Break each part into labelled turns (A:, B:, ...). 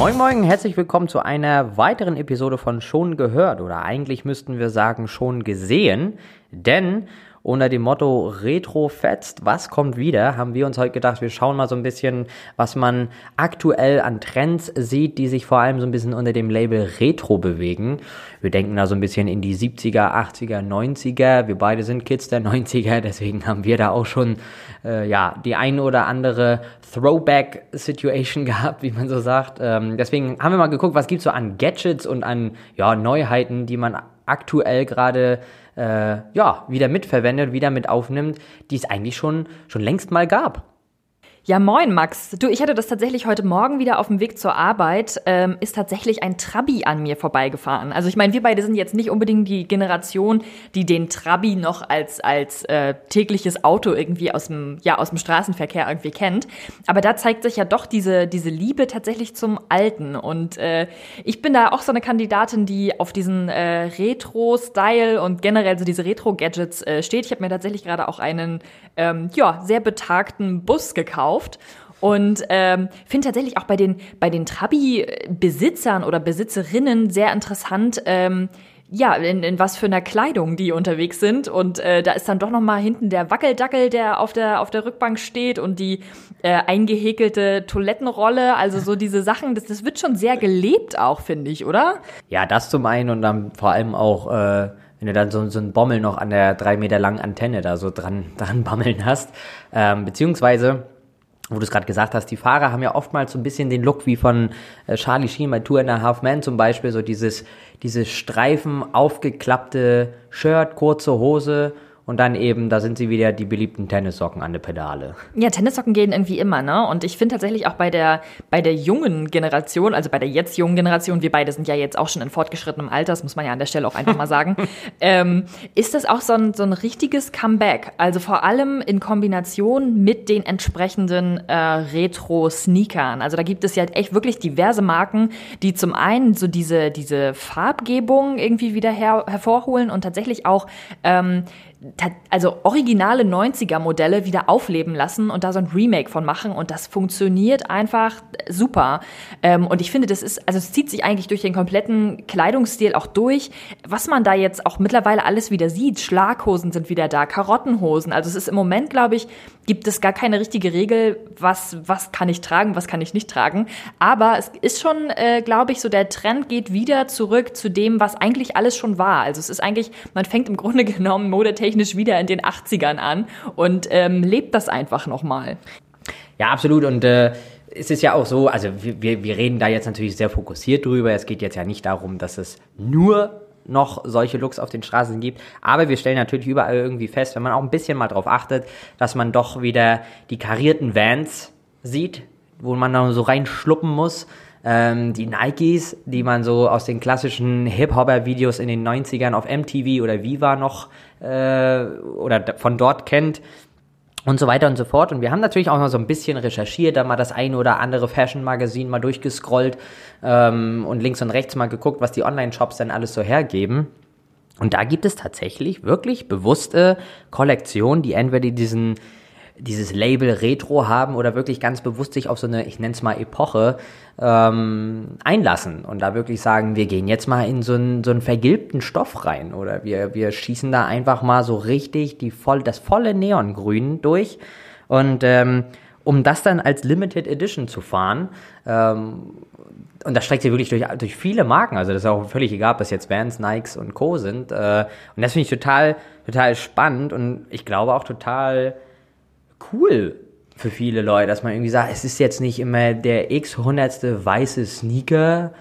A: Moin Moin, herzlich willkommen zu einer weiteren Episode von Schon gehört. Oder eigentlich müssten wir sagen schon gesehen, denn unter dem Motto Retro fetzt, was kommt wieder, haben wir uns heute gedacht, wir schauen mal so ein bisschen, was man aktuell an Trends sieht, die sich vor allem so ein bisschen unter dem Label Retro bewegen. Wir denken da so ein bisschen in die 70er, 80er, 90er. Wir beide sind Kids der 90er, deswegen haben wir da auch schon äh, ja die eine oder andere Throwback-Situation gehabt, wie man so sagt. Ähm, deswegen haben wir mal geguckt, was gibt's so an Gadgets und an ja, Neuheiten, die man aktuell gerade äh, ja, wieder mitverwendet, wieder mit aufnimmt, die es eigentlich schon, schon längst mal gab.
B: Ja, moin, Max. Du, ich hatte das tatsächlich heute Morgen wieder auf dem Weg zur Arbeit, ähm, ist tatsächlich ein Trabi an mir vorbeigefahren. Also ich meine, wir beide sind jetzt nicht unbedingt die Generation, die den Trabi noch als, als äh, tägliches Auto irgendwie aus dem, ja, aus dem Straßenverkehr irgendwie kennt. Aber da zeigt sich ja doch diese, diese Liebe tatsächlich zum Alten. Und äh, ich bin da auch so eine Kandidatin, die auf diesen äh, Retro-Style und generell so diese Retro-Gadgets äh, steht. Ich habe mir tatsächlich gerade auch einen, ähm, ja, sehr betagten Bus gekauft gekauft und ähm, finde tatsächlich auch bei den, bei den Trabi-Besitzern oder Besitzerinnen sehr interessant, ähm, ja, in, in was für einer Kleidung die unterwegs sind. Und äh, da ist dann doch noch mal hinten der Wackeldackel, der auf der, auf der Rückbank steht und die äh, eingehäkelte Toilettenrolle. Also so diese Sachen, das, das wird schon sehr gelebt auch, finde ich, oder?
A: Ja, das zum einen und dann vor allem auch... Äh wenn du dann so, so einen Bommel noch an der drei Meter langen Antenne da so dran, dran bammeln hast. Ähm, beziehungsweise wo du es gerade gesagt hast, die Fahrer haben ja oftmals so ein bisschen den Look wie von äh, Charlie Sheen bei Tour and a Half Man zum Beispiel, so dieses, dieses Streifen aufgeklappte Shirt, kurze Hose und dann eben, da sind sie wieder die beliebten Tennissocken an der Pedale.
B: Ja, Tennissocken gehen irgendwie immer, ne? Und ich finde tatsächlich auch bei der, bei der jungen Generation, also bei der jetzt jungen Generation, wir beide sind ja jetzt auch schon in fortgeschrittenem Alter, das muss man ja an der Stelle auch einfach mal sagen, ähm, ist das auch so ein, so ein richtiges Comeback. Also vor allem in Kombination mit den entsprechenden äh, Retro-Sneakern. Also da gibt es ja echt wirklich diverse Marken, die zum einen so diese, diese Farbgebung irgendwie wieder her hervorholen und tatsächlich auch ähm, also originale 90er Modelle wieder aufleben lassen und da so ein Remake von machen und das funktioniert einfach super. Ähm, und ich finde, das ist, also es zieht sich eigentlich durch den kompletten Kleidungsstil auch durch. Was man da jetzt auch mittlerweile alles wieder sieht, Schlaghosen sind wieder da, Karottenhosen. Also es ist im Moment, glaube ich, gibt es gar keine richtige Regel, was, was kann ich tragen, was kann ich nicht tragen. Aber es ist schon, äh, glaube ich, so der Trend geht wieder zurück zu dem, was eigentlich alles schon war. Also es ist eigentlich, man fängt im Grunde genommen modetechnisch wieder in den 80ern an und ähm, lebt das einfach nochmal.
A: Ja, absolut. Und äh, es ist ja auch so, also wir, wir reden da jetzt natürlich sehr fokussiert drüber. Es geht jetzt ja nicht darum, dass es nur noch solche Looks auf den Straßen gibt. Aber wir stellen natürlich überall irgendwie fest, wenn man auch ein bisschen mal drauf achtet, dass man doch wieder die karierten Vans sieht, wo man dann so reinschluppen muss. Ähm, die Nikes, die man so aus den klassischen Hip-Hopper-Videos in den 90ern auf MTV oder Viva noch äh, oder von dort kennt und so weiter und so fort. Und wir haben natürlich auch noch so ein bisschen recherchiert, da mal das eine oder andere Fashion-Magazin mal durchgescrollt ähm, und links und rechts mal geguckt, was die Online-Shops denn alles so hergeben. Und da gibt es tatsächlich wirklich bewusste Kollektionen, die entweder diesen dieses Label Retro haben oder wirklich ganz bewusst sich auf so eine, ich nenne es mal Epoche, ähm, einlassen und da wirklich sagen, wir gehen jetzt mal in so einen, so einen vergilbten Stoff rein oder wir, wir schießen da einfach mal so richtig die voll, das volle Neongrün durch und ähm, um das dann als Limited Edition zu fahren, ähm, und das streckt sich wirklich durch, durch viele Marken. Also das ist auch völlig egal, ob das jetzt Vans, Nikes und Co. sind. Äh, und das finde ich total, total spannend und ich glaube auch total cool für viele Leute, dass man irgendwie sagt, es ist jetzt nicht immer der x-hundertste weiße Sneaker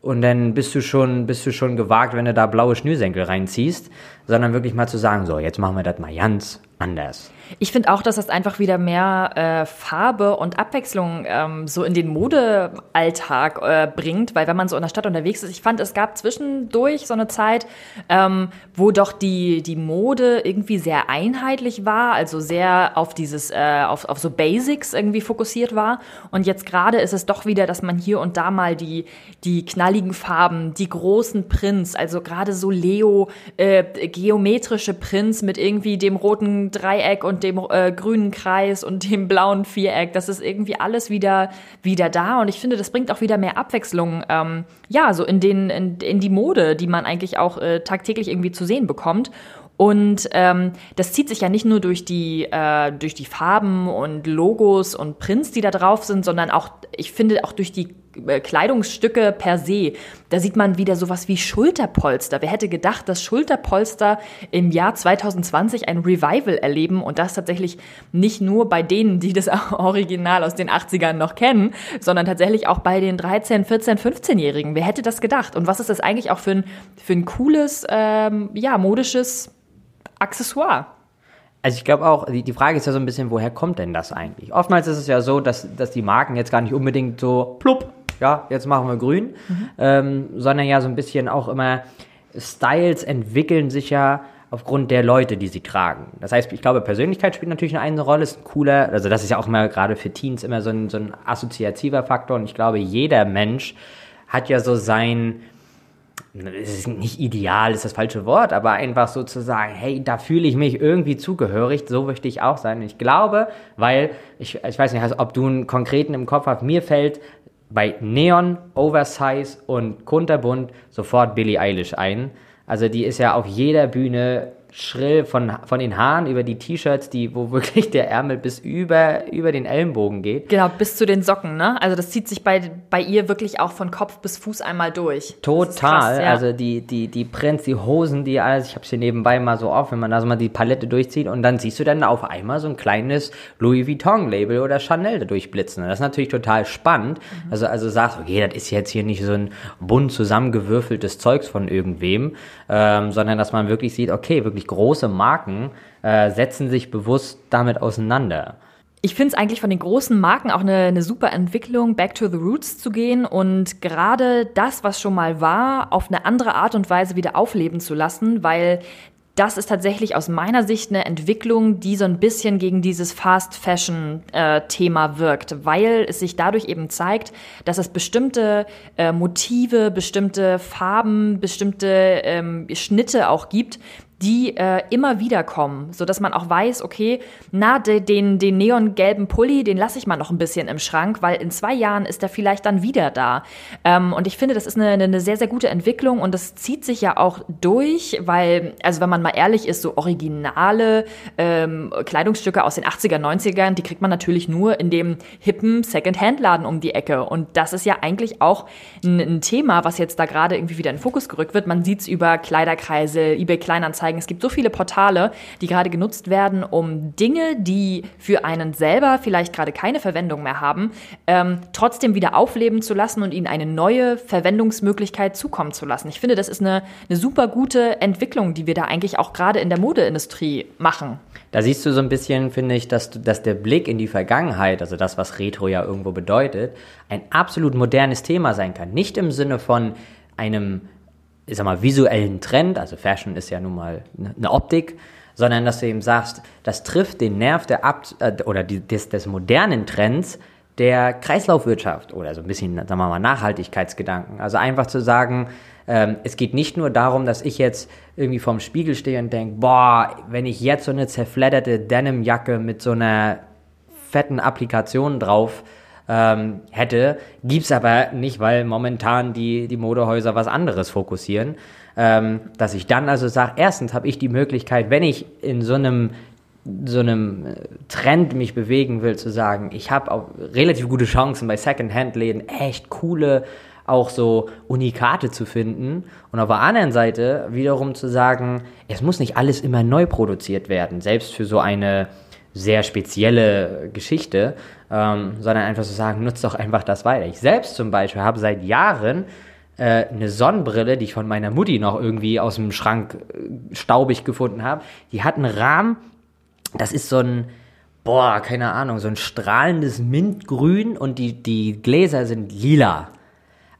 A: und dann bist du schon, bist du schon gewagt, wenn du da blaue Schnürsenkel reinziehst, sondern wirklich mal zu sagen, so, jetzt machen wir das mal ganz anders.
B: Ich finde auch, dass das einfach wieder mehr äh, Farbe und Abwechslung ähm, so in den Modealltag äh, bringt, weil wenn man so in der Stadt unterwegs ist, ich fand, es gab zwischendurch so eine Zeit, ähm, wo doch die, die Mode irgendwie sehr einheitlich war, also sehr auf dieses, äh, auf, auf so Basics irgendwie fokussiert war. Und jetzt gerade ist es doch wieder, dass man hier und da mal die, die knalligen Farben, die großen Prints, also gerade so Leo, äh, geometrische Prints mit irgendwie dem roten Dreieck und dem äh, grünen Kreis und dem blauen Viereck. Das ist irgendwie alles wieder, wieder da. Und ich finde, das bringt auch wieder mehr Abwechslung, ähm, ja, so in den, in, in die Mode, die man eigentlich auch äh, tagtäglich irgendwie zu sehen bekommt. Und ähm, das zieht sich ja nicht nur durch die, äh, durch die Farben und Logos und Prints, die da drauf sind, sondern auch, ich finde, auch durch die Kleidungsstücke per se. Da sieht man wieder sowas wie Schulterpolster. Wer hätte gedacht, dass Schulterpolster im Jahr 2020 ein Revival erleben und das tatsächlich nicht nur bei denen, die das Original aus den 80ern noch kennen, sondern tatsächlich auch bei den 13, 14, 15-Jährigen. Wer hätte das gedacht? Und was ist das eigentlich auch für ein, für ein cooles, ähm, ja, modisches Accessoire.
A: Also ich glaube auch, die, die Frage ist ja so ein bisschen, woher kommt denn das eigentlich? Oftmals ist es ja so, dass, dass die Marken jetzt gar nicht unbedingt so plupp, ja, jetzt machen wir grün, mhm. ähm, sondern ja so ein bisschen auch immer Styles entwickeln sich ja aufgrund der Leute, die sie tragen. Das heißt, ich glaube, Persönlichkeit spielt natürlich eine Rolle, ist ein cooler, also das ist ja auch immer gerade für Teens immer so ein, so ein assoziativer Faktor und ich glaube, jeder Mensch hat ja so sein, es ist nicht ideal, ist das falsche Wort, aber einfach so zu sagen, hey, da fühle ich mich irgendwie zugehörig, so möchte ich auch sein. Ich glaube, weil, ich, ich weiß nicht, ob du einen konkreten im Kopf hast, mir fällt bei Neon, Oversize und Kunterbunt sofort Billie Eilish ein. Also die ist ja auf jeder Bühne schrill von, von den Haaren über die T-Shirts, die, wo wirklich der Ärmel bis über, über den Ellenbogen geht.
B: Genau, bis zu den Socken, ne? Also das zieht sich bei, bei ihr wirklich auch von Kopf bis Fuß einmal durch.
A: Total. Krass, ja. Also die, die, die Prints, die Hosen, die alles, ich habe hier nebenbei mal so auf, wenn man da so mal die Palette durchzieht und dann siehst du dann auf einmal so ein kleines Louis Vuitton-Label oder Chanel da durchblitzen. Das ist natürlich total spannend. Mhm. Also, also sagst, okay, das ist jetzt hier nicht so ein bunt zusammengewürfeltes Zeugs von irgendwem, ähm, sondern dass man wirklich sieht, okay, wirklich große Marken äh, setzen sich bewusst damit auseinander.
B: Ich finde es eigentlich von den großen Marken auch eine, eine super Entwicklung, back to the roots zu gehen und gerade das, was schon mal war, auf eine andere Art und Weise wieder aufleben zu lassen, weil das ist tatsächlich aus meiner Sicht eine Entwicklung, die so ein bisschen gegen dieses Fast Fashion äh, Thema wirkt, weil es sich dadurch eben zeigt, dass es bestimmte äh, Motive, bestimmte Farben, bestimmte ähm, Schnitte auch gibt, die äh, immer wieder kommen, so dass man auch weiß, okay, na de, den den neongelben Pulli, den lasse ich mal noch ein bisschen im Schrank, weil in zwei Jahren ist er vielleicht dann wieder da. Ähm, und ich finde, das ist eine, eine sehr sehr gute Entwicklung und das zieht sich ja auch durch, weil also wenn man mal ehrlich ist, so originale ähm, Kleidungsstücke aus den 80er 90ern, die kriegt man natürlich nur in dem hippen Second-Hand-Laden um die Ecke und das ist ja eigentlich auch ein, ein Thema, was jetzt da gerade irgendwie wieder in den Fokus gerückt wird. Man sieht es über Kleiderkreise, eBay Kleinanzeigen anzeigen. Es gibt so viele Portale, die gerade genutzt werden, um Dinge, die für einen selber vielleicht gerade keine Verwendung mehr haben, ähm, trotzdem wieder aufleben zu lassen und ihnen eine neue Verwendungsmöglichkeit zukommen zu lassen. Ich finde, das ist eine, eine super gute Entwicklung, die wir da eigentlich auch gerade in der Modeindustrie machen.
A: Da siehst du so ein bisschen, finde ich, dass, dass der Blick in die Vergangenheit, also das, was Retro ja irgendwo bedeutet, ein absolut modernes Thema sein kann. Nicht im Sinne von einem ich sag mal, visuellen Trend, also Fashion ist ja nun mal eine Optik, sondern dass du eben sagst, das trifft den Nerv der Ab äh, oder des, des modernen Trends der Kreislaufwirtschaft oder so ein bisschen, sagen wir mal, Nachhaltigkeitsgedanken. Also einfach zu sagen, ähm, es geht nicht nur darum, dass ich jetzt irgendwie vorm Spiegel stehe und denke, boah, wenn ich jetzt so eine zerfledderte Denimjacke mit so einer fetten Applikation drauf ähm, hätte. Gibt's aber nicht, weil momentan die, die Modehäuser was anderes fokussieren. Ähm, dass ich dann also sage, erstens habe ich die Möglichkeit, wenn ich in so einem so einem äh, Trend mich bewegen will, zu sagen, ich habe auch relativ gute Chancen bei Second-Hand-Läden echt coole auch so Unikate zu finden und auf der anderen Seite wiederum zu sagen, es muss nicht alles immer neu produziert werden, selbst für so eine sehr spezielle Geschichte, ähm, sondern einfach zu so sagen, nutzt doch einfach das weiter. Ich selbst zum Beispiel habe seit Jahren äh, eine Sonnenbrille, die ich von meiner Mutti noch irgendwie aus dem Schrank äh, staubig gefunden habe. Die hat einen Rahmen, das ist so ein, boah, keine Ahnung, so ein strahlendes Mintgrün und die, die Gläser sind lila.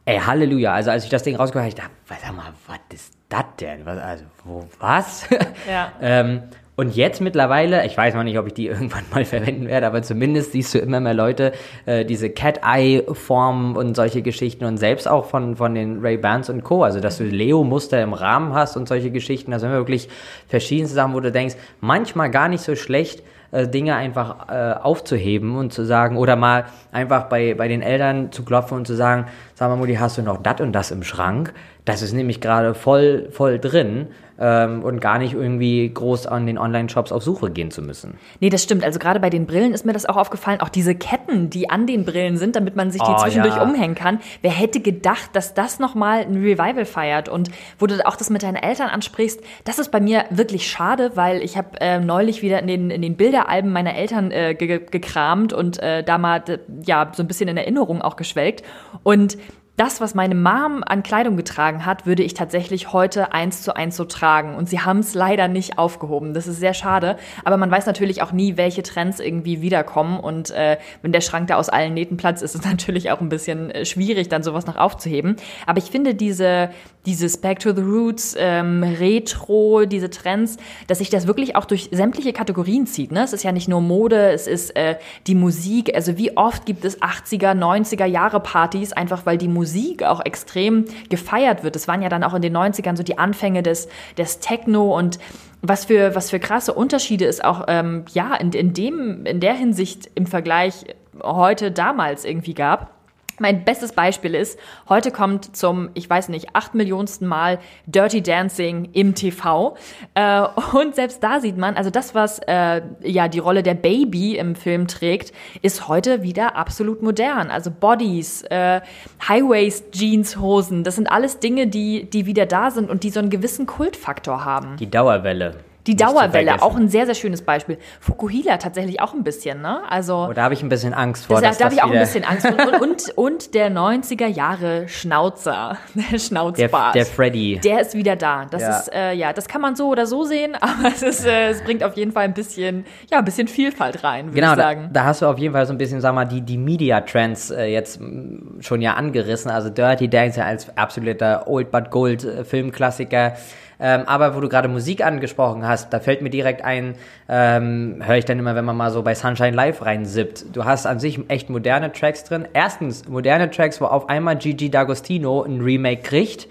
A: Ey, Halleluja. Also als ich das Ding rausgehört habe, ich dachte, sag mal, was ist das denn? Was, also, wo, was? Ja. ähm, Und jetzt mittlerweile, ich weiß noch nicht, ob ich die irgendwann mal verwenden werde, aber zumindest siehst du immer mehr Leute, äh, diese Cat-Eye-Formen und solche Geschichten und selbst auch von, von den Ray-Bans und Co. Also, dass du Leo-Muster im Rahmen hast und solche Geschichten. Da sind wirklich verschiedenste Sachen, wo du denkst, manchmal gar nicht so schlecht, äh, Dinge einfach äh, aufzuheben und zu sagen, oder mal einfach bei, bei den Eltern zu klopfen und zu sagen, sag mal, Mutti, hast du noch das und das im Schrank? Das ist nämlich gerade voll, voll drin ähm, und gar nicht irgendwie groß an den Online-Shops auf Suche gehen zu müssen.
B: Nee, das stimmt. Also gerade bei den Brillen ist mir das auch aufgefallen. Auch diese Ketten, die an den Brillen sind, damit man sich die
A: Oh,
B: zwischendurch
A: ja.
B: umhängen kann. Wer hätte gedacht, dass das nochmal ein Revival feiert? Und wo du auch das mit deinen Eltern ansprichst, das ist bei mir wirklich schade, weil ich habe äh, neulich wieder in den, in den Bilderalben meiner Eltern äh, ge ge- gekramt und äh, da mal ja so ein bisschen in Erinnerung auch geschwelgt. Und das, was meine Mom an Kleidung getragen hat, würde ich tatsächlich heute eins zu eins so tragen. Und sie haben es leider nicht aufgehoben. Das ist sehr schade. Aber man weiß natürlich auch nie, welche Trends irgendwie wiederkommen. Und äh, wenn der Schrank da aus allen Nähten platzt, ist es natürlich auch ein bisschen äh, schwierig, dann sowas noch aufzuheben. Aber ich finde diese, dieses Back to the Roots, ähm, Retro, diese Trends, dass sich das wirklich auch durch sämtliche Kategorien zieht. Ne? Es ist ja nicht nur Mode, es ist äh, die Musik. Also wie oft gibt es 80er, 90er Jahre Partys, einfach weil die Musik auch extrem gefeiert wird. Es waren ja dann auch in den 90ern so die Anfänge des, des Techno und was für, was für krasse Unterschiede es auch, ähm, ja, in, in dem, in der Hinsicht im Vergleich heute damals irgendwie gab. Mein bestes Beispiel ist, heute kommt zum, ich weiß nicht, acht Millionsten Mal Dirty Dancing im TV. Äh, und selbst da sieht man, also das, was äh, ja die Rolle der Baby im Film trägt, ist heute wieder absolut modern. Also Bodies, äh, High-Waist Jeans, Hosen, das sind alles Dinge, die, die wieder da sind und die so einen gewissen Kultfaktor haben.
A: Die Dauerwelle.
B: Die Dauerwelle, auch ein sehr, sehr schönes Beispiel. Fukuhila tatsächlich auch ein bisschen, ne? Also.
A: Oh, da habe ich ein bisschen Angst vor.
B: Das, da habe ich auch ein bisschen Angst vor. Und, und, und der 90er Jahre Schnauzer, der
A: Der,
B: Schnauzbart.
A: der Freddy.
B: Der ist wieder da. Das
A: Ja.
B: ist, äh, ja, das kann man so oder so sehen, aber es, ist, äh, es bringt auf jeden Fall ein bisschen, ja, ein bisschen Vielfalt rein, würde
A: Genau,
B: ich
A: da,
B: sagen.
A: da hast du auf jeden Fall so ein bisschen, sag mal, die, die Media-Trends äh, jetzt mm, schon ja angerissen. Also Dirty Dancing als absoluter Old But Gold äh, Filmklassiker. Ähm, aber wo du gerade Musik angesprochen hast, da fällt mir direkt ein, ähm, höre ich dann immer, wenn man mal so bei Sunshine Live reinsippt. Du hast an sich echt moderne Tracks drin. Erstens moderne Tracks, wo auf einmal Gigi D'Agostino ein Remake kriegt.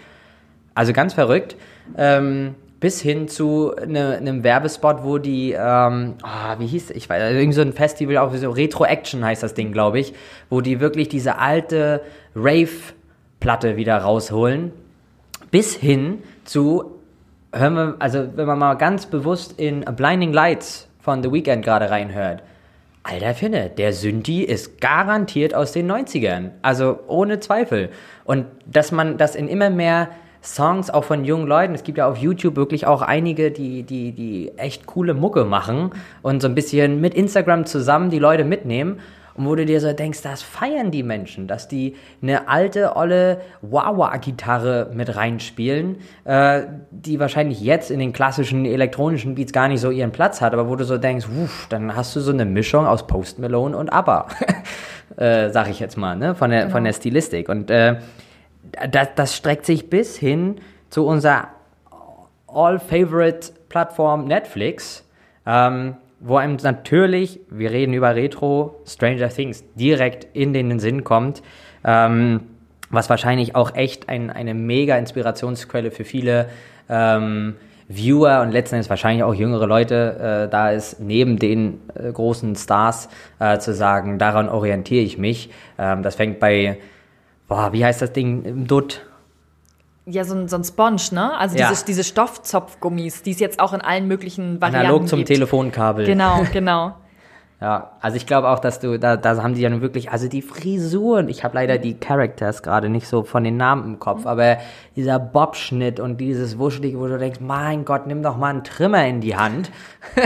A: Also ganz verrückt. Ähm, bis hin zu ne, einem Werbespot, wo die, ähm, ah, wie hieß, ich weiß, irgend so ein Festival, auch so Retro Action heißt das Ding, glaube ich, wo die wirklich diese alte Rave-Platte wieder rausholen. Bis hin zu, hören wir, also wenn man mal ganz bewusst in Blinding Lights von The Weeknd gerade reinhört, Alter Finne, der Synthi ist garantiert aus den 90ern. Also ohne Zweifel. Und dass man das in immer mehr Songs auch von jungen Leuten, es gibt ja auf YouTube wirklich auch einige, die, die, die echt coole Mucke machen und so ein bisschen mit Instagram zusammen die Leute mitnehmen. Und wo du dir so denkst, das feiern die Menschen, dass die eine alte, olle Wah-Wah-Gitarre mit reinspielen, äh, die wahrscheinlich jetzt in den klassischen elektronischen Beats gar nicht so ihren Platz hat, aber wo du so denkst, wuff, dann hast du so eine Mischung aus Post Malone und ABBA, äh, sag ich jetzt mal, ne, von der, von der Stilistik. Und äh, das, das streckt sich bis hin zu unserer All-Favorite-Plattform Netflix, ähm, wo einem natürlich, wir reden über Retro, Stranger Things direkt in den Sinn kommt, ähm, was wahrscheinlich auch echt ein, eine mega Inspirationsquelle für viele ähm, Viewer und letzten Endes wahrscheinlich auch jüngere Leute äh, da ist, neben den äh, großen Stars äh, zu sagen, daran orientiere ich mich. Ähm, das fängt bei, boah, wie heißt das Ding im Dutt?
B: Ja, so ein, so ein Sponge, ne? Also
A: Ja.
B: diese, diese Stoffzopfgummis, die es jetzt auch in allen möglichen Varianten
A: Analog zum
B: gibt.
A: Telefonkabel.
B: Genau, genau.
A: Ja, also ich glaube auch, dass du, da, da haben die ja nun wirklich, also die Frisuren, ich habe leider die Characters gerade nicht so von den Namen im Kopf, aber dieser Bobschnitt und dieses Wuschelige, wo du denkst, mein Gott, nimm doch mal einen Trimmer in die Hand.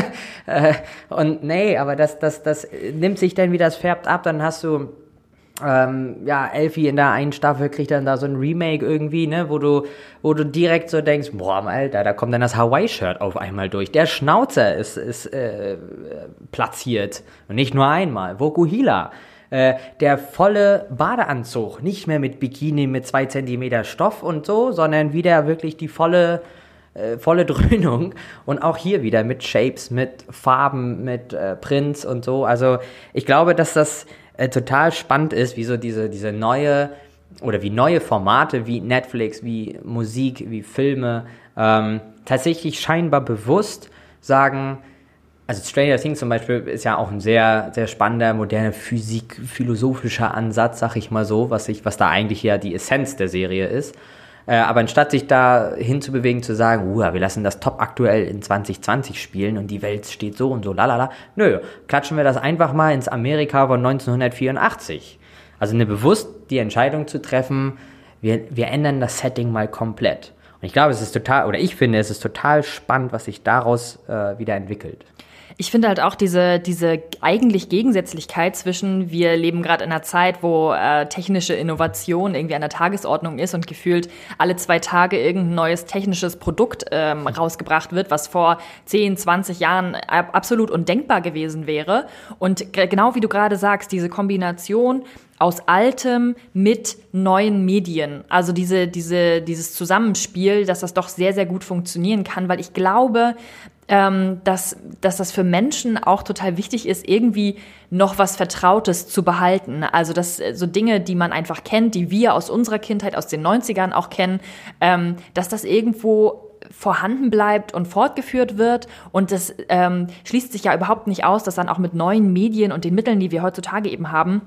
A: Äh, und nee, aber das, das, das nimmt sich dann wieder, das färbt ab, dann hast du ähm, ja, Elfie in der einen Staffel kriegt dann da so ein Remake irgendwie, ne, wo du, wo du direkt so denkst, boah, Alter, da kommt dann das Hawaii-Shirt auf einmal durch. Der Schnauzer ist, ist äh, platziert. Und nicht nur einmal. Vokuhila. Äh, der volle Badeanzug, nicht mehr mit Bikini mit zwei Zentimeter Stoff und so, sondern wieder wirklich die volle äh, volle Dröhnung. Und auch hier wieder mit Shapes, mit Farben, mit äh, Prints und so. Also ich glaube, dass das äh, total spannend ist, wie so diese, diese neue oder wie neue Formate wie Netflix, wie Musik, wie Filme ähm, tatsächlich scheinbar bewusst sagen, also Stranger Things zum Beispiel ist ja auch ein sehr, sehr spannender, moderner Physik, philosophischer Ansatz, sag ich mal so, was, ich, was da eigentlich ja die Essenz der Serie ist. Äh, aber anstatt sich da hinzubewegen, zu sagen, wir lassen das top aktuell in 2020 spielen und die Welt steht so und so, lalala, nö, klatschen wir das einfach mal ins Amerika von 1984. Also eine bewusst die Entscheidung zu treffen, wir, wir ändern das Setting mal komplett. Und ich glaube, es ist total, oder ich finde, es ist total spannend, was sich daraus äh, wieder entwickelt.
B: Ich finde halt auch diese, diese eigentlich Gegensätzlichkeit zwischen, wir leben gerade in einer Zeit, wo äh, technische Innovation irgendwie an der Tagesordnung ist und gefühlt alle zwei Tage irgendein neues technisches Produkt ähm, rausgebracht wird, was vor 10, 20 Jahren absolut undenkbar gewesen wäre. Und genau wie du gerade sagst, diese Kombination aus Altem mit neuen Medien. Also diese, diese, dieses Zusammenspiel, dass das doch sehr, sehr gut funktionieren kann, weil ich glaube, ähm, dass, dass das für Menschen auch total wichtig ist, irgendwie noch was Vertrautes zu behalten. Also dass äh, so Dinge, die man einfach kennt, die wir aus unserer Kindheit, aus den 90ern auch kennen, ähm, dass das irgendwo vorhanden bleibt und fortgeführt wird. Und das ähm, schließt sich ja überhaupt nicht aus, dass dann auch mit neuen Medien und den Mitteln, die wir heutzutage eben haben,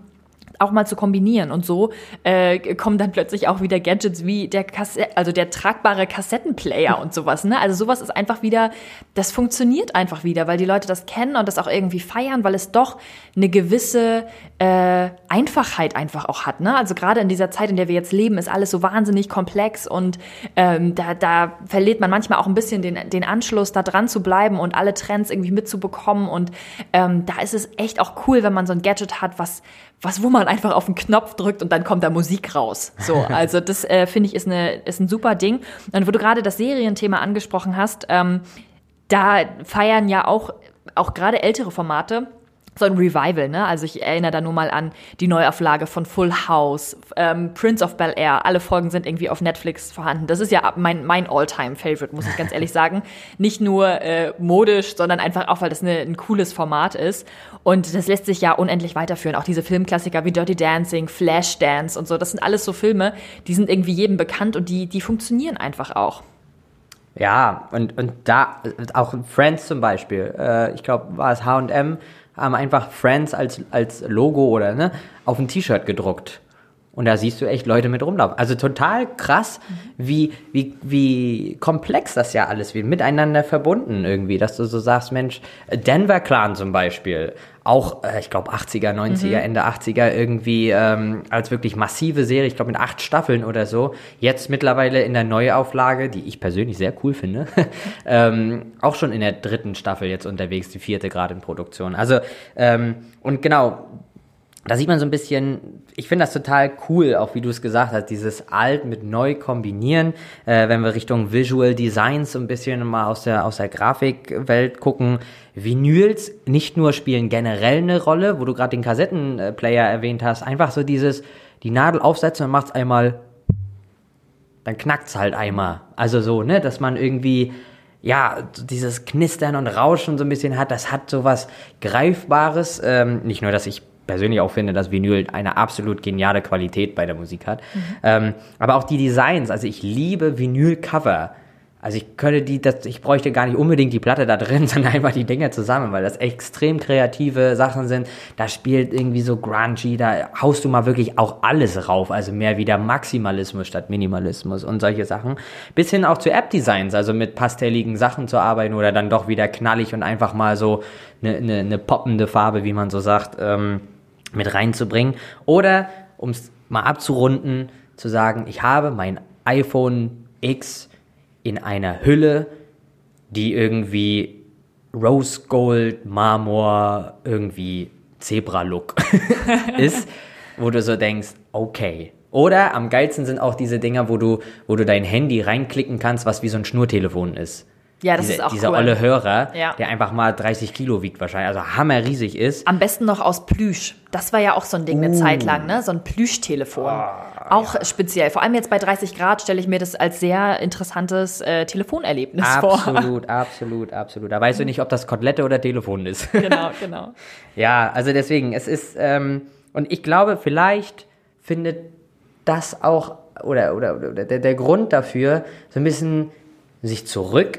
B: auch mal zu kombinieren. Und so äh, kommen dann plötzlich auch wieder Gadgets wie der Kassette, also der tragbare Kassettenplayer und sowas. Ne? Also sowas ist einfach wieder, das funktioniert einfach wieder, weil die Leute das kennen und das auch irgendwie feiern, weil es doch eine gewisse äh, Einfachheit einfach auch hat. Ne? Also gerade in dieser Zeit, in der wir jetzt leben, ist alles so wahnsinnig komplex und ähm, da, da verliert man manchmal auch ein bisschen den, den Anschluss, da dran zu bleiben und alle Trends irgendwie mitzubekommen. Und ähm, da ist es echt auch cool, wenn man so ein Gadget hat, was was, wo man einfach auf den Knopf drückt und dann kommt da Musik raus. So, also das äh, finde ich ist, eine, ist ein super Ding. Und wo du gerade das Serienthema angesprochen hast, ähm, da feiern ja auch, auch gerade ältere Formate so ein Revival, ne? Also ich erinnere da nur mal an die Neuauflage von Full House, ähm, Prince of Bel Air. Alle Folgen sind irgendwie auf Netflix vorhanden. Das ist ja mein, mein All-Time-Favorite, muss ich ganz ehrlich sagen. Nicht nur äh, modisch, sondern einfach auch, weil das eine, ein cooles Format ist. Und das lässt sich ja unendlich weiterführen. Auch diese Filmklassiker wie Dirty Dancing, Flashdance und so. Das sind alles so Filme, die sind irgendwie jedem bekannt und die, die funktionieren einfach auch.
A: Ja, und, und da, auch Friends zum Beispiel, äh, ich glaube, war es H&M, haben einfach Friends als, als Logo oder ne, auf ein T-Shirt gedruckt. Und da siehst du echt Leute mit rumlaufen. Also total krass, wie, wie, wie komplex das ja alles wird, miteinander verbunden irgendwie, dass du so sagst, Mensch, Denver Clan zum Beispiel, auch, äh, ich glaube, 80er, 90er, mhm. Ende 80er irgendwie ähm, als wirklich massive Serie, ich glaube mit acht Staffeln oder so. Jetzt mittlerweile in der Neuauflage, die ich persönlich sehr cool finde, ähm, auch schon in der dritten Staffel jetzt unterwegs, die vierte gerade in Produktion. Also, ähm, und genau, da sieht man so ein bisschen, ich finde das total cool, auch wie du es gesagt hast, dieses alt mit neu kombinieren. Äh, wenn wir Richtung Visual Designs so ein bisschen mal aus der, aus der Grafikwelt gucken. Vinyls nicht nur spielen generell eine Rolle, wo du gerade den Kassettenplayer erwähnt hast, einfach so dieses, die Nadel aufsetzen und macht's einmal, dann knackt's halt einmal. Also so, ne, dass man irgendwie, ja, dieses Knistern und Rauschen so ein bisschen hat, das hat sowas Greifbares. Ähm, nicht nur, dass ich persönlich auch finde, dass Vinyl eine absolut geniale Qualität bei der Musik hat. Mhm. Ähm, aber auch die Designs, also ich liebe Vinyl-Cover. Also ich könnte die, das, ich bräuchte gar nicht unbedingt die Platte da drin, sondern einfach die Dinge zusammen, weil das extrem kreative Sachen sind. Da spielt irgendwie so grungy, da haust du mal wirklich auch alles rauf, also mehr wieder Maximalismus statt Minimalismus und solche Sachen. Bis hin auch zu App-Designs, also mit pastelligen Sachen zu arbeiten oder dann doch wieder knallig und einfach mal so eine, eine, eine poppende Farbe, wie man so sagt, ähm, mit reinzubringen. Oder, um es mal abzurunden, zu sagen, ich habe mein iPhone X in einer Hülle, die irgendwie Rose Gold, Marmor, irgendwie Zebra-Look ist, wo du so denkst, okay. Oder am geilsten sind auch diese Dinger, wo du, wo du dein Handy reinklicken kannst, was wie so ein Schnurtelefon ist.
B: Ja, das
A: diese,
B: ist auch
A: dieser
B: cool.
A: olle Hörer,
B: Ja.
A: der einfach mal 30 Kilo wiegt wahrscheinlich, also hammerriesig ist.
B: Am besten noch aus Plüsch. Das war ja auch so ein Ding eine
A: Uh.
B: Zeit lang, ne? So ein Plüschtelefon. Auch speziell. Vor allem jetzt bei 30 Grad stelle ich mir das als sehr interessantes äh, Telefonerlebnis
A: absolut,
B: vor.
A: Absolut, absolut, absolut. Da weißt du nicht, ob das Kotelette oder Telefon ist.
B: Genau, genau.
A: ja, also deswegen, es ist, ähm, und ich glaube, vielleicht findet das auch, oder, oder, oder der, der Grund dafür, so ein bisschen sich zurück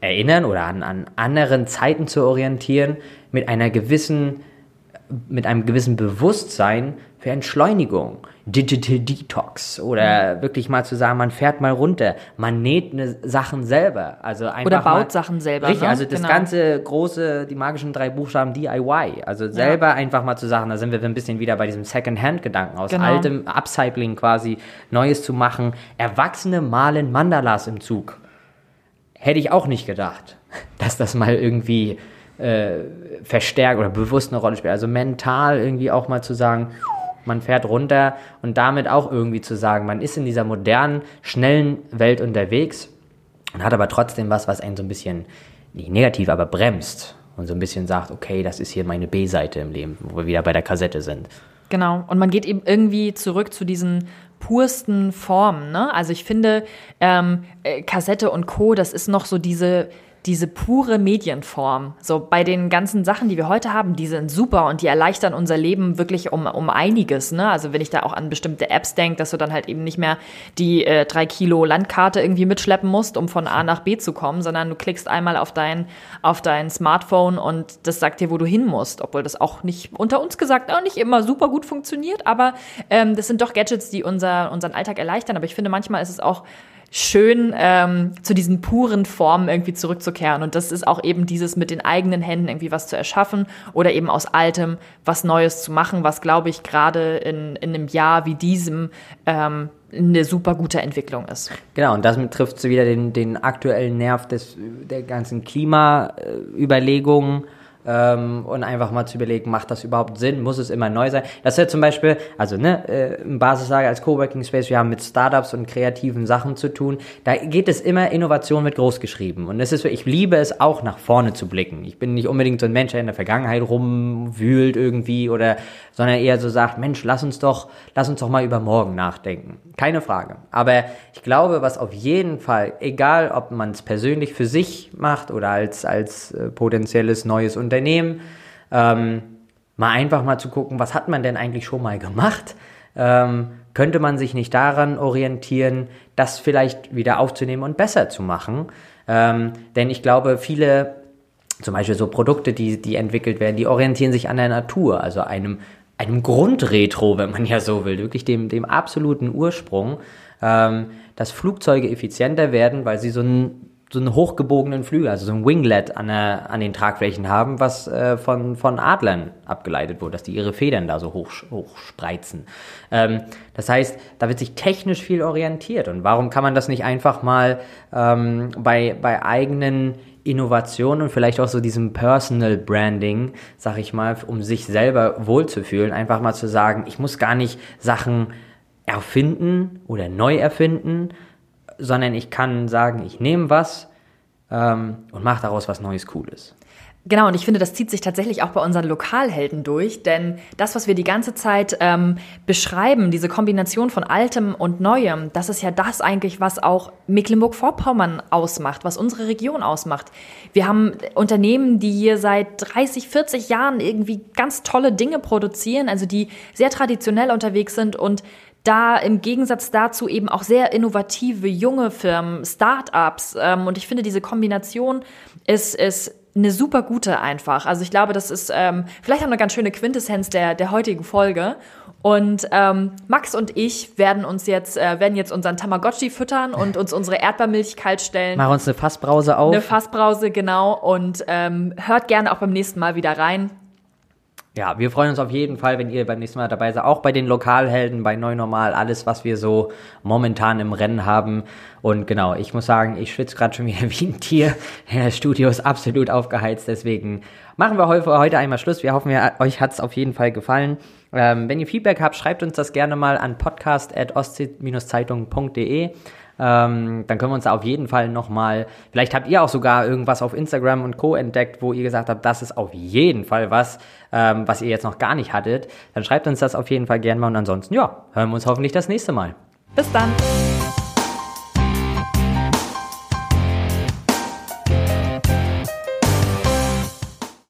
A: erinnern oder an, an anderen Zeiten zu orientieren, mit einer gewissen, mit einem gewissen Bewusstsein für Entschleunigung. Digital Detox oder mhm. wirklich mal zu sagen, man fährt mal runter, man näht ne Sachen selber, also einfach
B: oder baut
A: mal,
B: Sachen selber.
A: Richtig,
B: ne?
A: also das
B: genau.
A: ganze große, die magischen drei Buchstaben DIY, also selber ja. einfach mal zu sagen, da sind wir ein bisschen wieder bei diesem Second-Hand-Gedanken aus genau. altem Upcycling quasi Neues zu machen. Erwachsene malen Mandalas im Zug. Hätte ich auch nicht gedacht, dass das mal irgendwie äh, verstärkt oder bewusst eine Rolle spielt. Also mental irgendwie auch mal zu sagen, man fährt runter und damit auch irgendwie zu sagen, man ist in dieser modernen, schnellen Welt unterwegs und hat aber trotzdem was, was einen so ein bisschen, nicht negativ, aber bremst und so ein bisschen sagt, okay, das ist hier meine B-Seite im Leben, wo wir wieder bei der Kassette sind.
B: Genau, und man geht eben irgendwie zurück zu diesen pursten Formen. Ne? Also ich finde, ähm, äh, Kassette und Co., das ist noch so diese diese pure Medienform. So bei den ganzen Sachen, die wir heute haben, die sind super und die erleichtern unser Leben wirklich um, um einiges. Ne? Also wenn ich da auch an bestimmte Apps denke, dass du dann halt eben nicht mehr die äh, drei Kilo Landkarte irgendwie mitschleppen musst, um von A nach B zu kommen, sondern du klickst einmal auf dein, auf dein Smartphone und das sagt dir, wo du hin musst. Obwohl das auch nicht unter uns gesagt auch nicht immer super gut funktioniert, aber ähm, das sind doch Gadgets, die unser, unseren Alltag erleichtern. Aber ich finde, manchmal ist es auch schön ähm, zu diesen puren Formen irgendwie zurückzukehren. Und das ist auch eben dieses mit den eigenen Händen irgendwie was zu erschaffen oder eben aus Altem was Neues zu machen, was, glaube ich, gerade in, in einem Jahr wie diesem ähm, eine super gute Entwicklung ist.
A: Genau, und damit trifft wieder den, den aktuellen Nerv des, der ganzen Klimaüberlegungen ähm, und einfach mal zu überlegen, macht das überhaupt Sinn? Muss es immer neu sein? Das ist ja zum Beispiel, also ne, äh, im Basislage als Coworking Space, wir haben mit Startups und kreativen Sachen zu tun. Da geht es immer Innovation mit groß geschrieben. Und es ist, ich liebe es auch nach vorne zu blicken. Ich bin nicht unbedingt so ein Mensch, der in der Vergangenheit rumwühlt irgendwie oder, sondern eher so sagt, Mensch, lass uns doch, lass uns doch mal über morgen nachdenken. Keine Frage. Aber ich glaube, was auf jeden Fall, egal ob man es persönlich für sich macht oder als, als äh, potenzielles neues Unternehmen, Unternehmen, ähm, mal einfach mal zu gucken, was hat man denn eigentlich schon mal gemacht? Ähm, könnte man sich nicht daran orientieren, das vielleicht wieder aufzunehmen und besser zu machen? Ähm, denn ich glaube, viele, zum Beispiel so Produkte, die, die entwickelt werden, die orientieren sich an der Natur, also einem, einem Grundretro, wenn man ja so will, wirklich dem, dem absoluten Ursprung, ähm, dass Flugzeuge effizienter werden, weil sie so ein so einen hochgebogenen Flügel, also so ein Winglet an, der, an den Tragflächen haben, was äh, von, von Adlern abgeleitet wurde, dass die ihre Federn da so hoch, hoch spreizen. Ähm, das heißt, da wird sich technisch viel orientiert. Und warum kann man das nicht einfach mal ähm, bei, bei eigenen Innovationen und vielleicht auch so diesem Personal Branding, sag ich mal, um sich selber wohlzufühlen, einfach mal zu sagen, ich muss gar nicht Sachen erfinden oder neu erfinden, sondern ich kann sagen, ich nehme was ähm, und mache daraus was Neues, Cooles.
B: Genau, und ich finde, das zieht sich tatsächlich auch bei unseren Lokalhelden durch, denn das, was wir die ganze Zeit ähm, beschreiben, diese Kombination von Altem und Neuem, das ist ja das eigentlich, was auch Mecklenburg-Vorpommern ausmacht, was unsere Region ausmacht. Wir haben Unternehmen, die hier seit 30, 40 Jahren irgendwie ganz tolle Dinge produzieren, also die sehr traditionell unterwegs sind und da im Gegensatz dazu eben auch sehr innovative junge Firmen, Start-ups. Ähm, und ich finde, diese Kombination ist, ist eine super gute einfach. Also ich glaube, das ist ähm, vielleicht auch eine ganz schöne Quintessenz der, der heutigen Folge. Und ähm, Max und ich werden uns jetzt, äh, werden jetzt unseren Tamagotchi füttern und uns unsere Erdbeermilch kalt stellen.
A: Machen uns eine Fassbrause auf.
B: Eine Fassbrause, genau. Und ähm, hört gerne auch beim nächsten Mal wieder rein.
A: Ja, wir freuen uns auf jeden Fall, wenn ihr beim nächsten Mal dabei seid. Auch bei den Lokalhelden, bei Neunormal, alles, was wir so momentan im Rennen haben. Und genau, ich muss sagen, ich schwitze gerade schon wieder wie ein Tier. Das Studio ist absolut aufgeheizt, deswegen machen wir heute einmal Schluss. Wir hoffen, euch hat es auf jeden Fall gefallen. Ähm, wenn ihr Feedback habt, schreibt uns das gerne mal an podcast.ostsee-zeitung.de. Ähm, dann können wir uns da auf jeden Fall nochmal, vielleicht habt ihr auch sogar irgendwas auf Instagram und Co. entdeckt, wo ihr gesagt habt, das ist auf jeden Fall was, ähm, was ihr jetzt noch gar nicht hattet. Dann schreibt uns das auf jeden Fall gerne mal und ansonsten, ja, hören wir uns hoffentlich das nächste Mal.
B: Bis dann.